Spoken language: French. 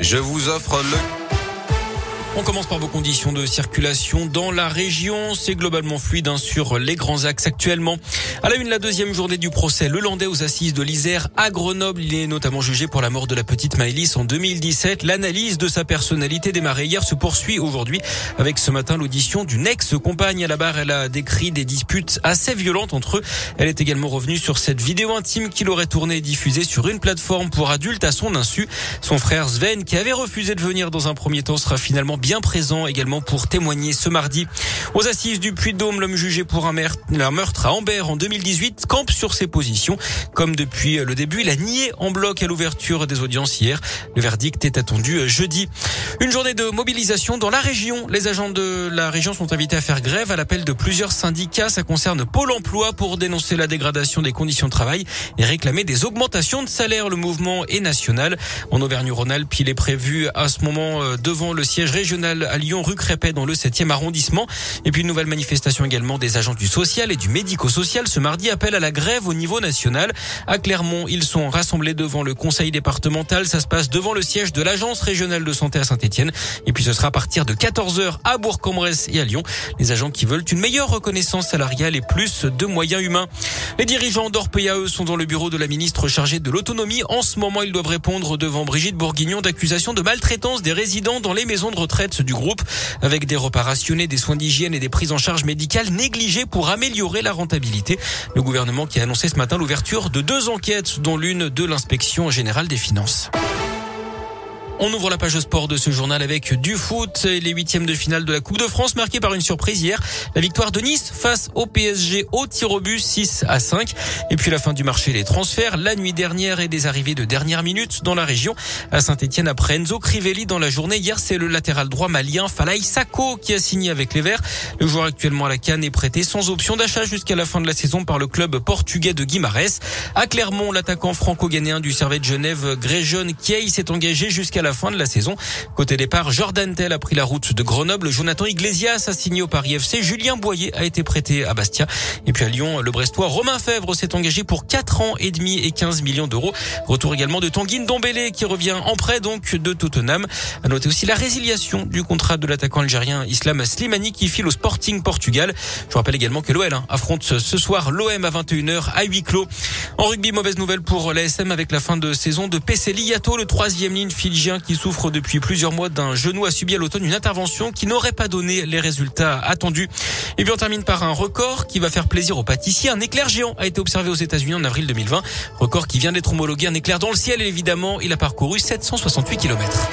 je vous offre le on commence par vos conditions de circulation dans la région. C'est globalement fluide hein, sur les grands axes actuellement. À la une, la deuxième journée du procès Le Landais aux assises de l'Isère à Grenoble. Il est notamment jugé pour la mort de la petite Maëlys en 2017. L'analyse de sa personnalité démarrée hier se poursuit aujourd'hui avec ce matin l'audition d'une ex-compagne à la barre. Elle a décrit des disputes assez violentes entre eux. Elle est également revenue sur cette vidéo intime qu'il aurait tournée et diffusée sur une plateforme pour adultes à son insu. Son frère Sven, qui avait refusé de venir dans un premier temps, sera finalement bien présent également pour témoigner ce mardi. Aux assises du Puy-de-Dôme, l'homme jugé pour un meurtre à Amber en 2018 campe sur ses positions. Comme depuis le début, il a nié en bloc à l'ouverture des audiences hier. Le verdict est attendu jeudi. Une journée de mobilisation dans la région. Les agents de la région sont invités à faire grève à l'appel de plusieurs syndicats. Ça concerne Pôle emploi pour dénoncer la dégradation des conditions de travail et réclamer des augmentations de salaire. Le mouvement est national. En Auvergne-Rhône-Alpes, il est prévu à ce moment euh, devant le siège régional à Lyon, rue Crépet, dans le 7e arrondissement. Et puis une nouvelle manifestation également des agents du social et du médico-social. Ce mardi, appel à la grève au niveau national. À Clermont, ils sont rassemblés devant le conseil départemental. Ça se passe devant le siège de l'agence régionale de santé à Saint-Etienne. Et puis ce sera à partir de 14h à Bourg-en-Bresse et à Lyon. Les agents qui veulent une meilleure reconnaissance salariale et plus de moyens humains. Les dirigeants d'Orpea, sont dans le bureau de la ministre chargée de l'autonomie. En ce moment, ils doivent répondre devant Brigitte Bourguignon d'accusations de maltraitance des résidents dans les maisons de retraite du groupe, avec des repas rationnés, des soins d'hygiène et des prises en charge médicales négligées pour améliorer la rentabilité. Le gouvernement qui a annoncé ce matin l'ouverture de deux enquêtes, dont l'une de l'inspection générale des finances. On ouvre la page sport de ce journal avec du foot et les huitièmes de finale de la Coupe de France marqués par une surprise hier. La victoire de Nice face au PSG au tir au but 6 à 5. Et puis la fin du marché des transferts la nuit dernière et des arrivées de dernière minute dans la région. À Saint-Etienne après Enzo Crivelli dans la journée. Hier, c'est le latéral droit malien Falaï Sako qui a signé avec les Verts. Le joueur actuellement à la Cannes est prêté sans option d'achat jusqu'à la fin de la saison par le club portugais de Guimarães. À Clermont, l'attaquant franco-ghanéen du Servette Genève, Gréjon Kiei s'est engagé jusqu'à la fin de la saison. Côté départ, Jordan Tell a pris la route de Grenoble. Jonathan Iglesias a signé au Paris FC. Julien Boyer a été prêté à Bastia. Et puis à Lyon, le Brestois Romain Fèvre s'est engagé pour 4 ans et demi et 15 millions d'euros. Retour également de Tanguy Dombélé qui revient en prêt donc de Tottenham. À noter aussi la résiliation du contrat de l'attaquant algérien Islam Slimani qui file au Sporting Portugal. Je rappelle également que l'OL hein, affronte ce soir l'OM à 21h à huis clos. En rugby, mauvaise nouvelle pour l'ASM avec la fin de saison de PC Liato, le troisième ligne fidjien qui souffre depuis plusieurs mois d'un genou a subi à l'automne une intervention qui n'aurait pas donné les résultats attendus. Et puis on termine par un record qui va faire plaisir aux pâtissiers. Un éclair géant a été observé aux États-Unis en avril 2020. Record qui vient d'être homologué. Un éclair dans le ciel et évidemment, il a parcouru 768 km.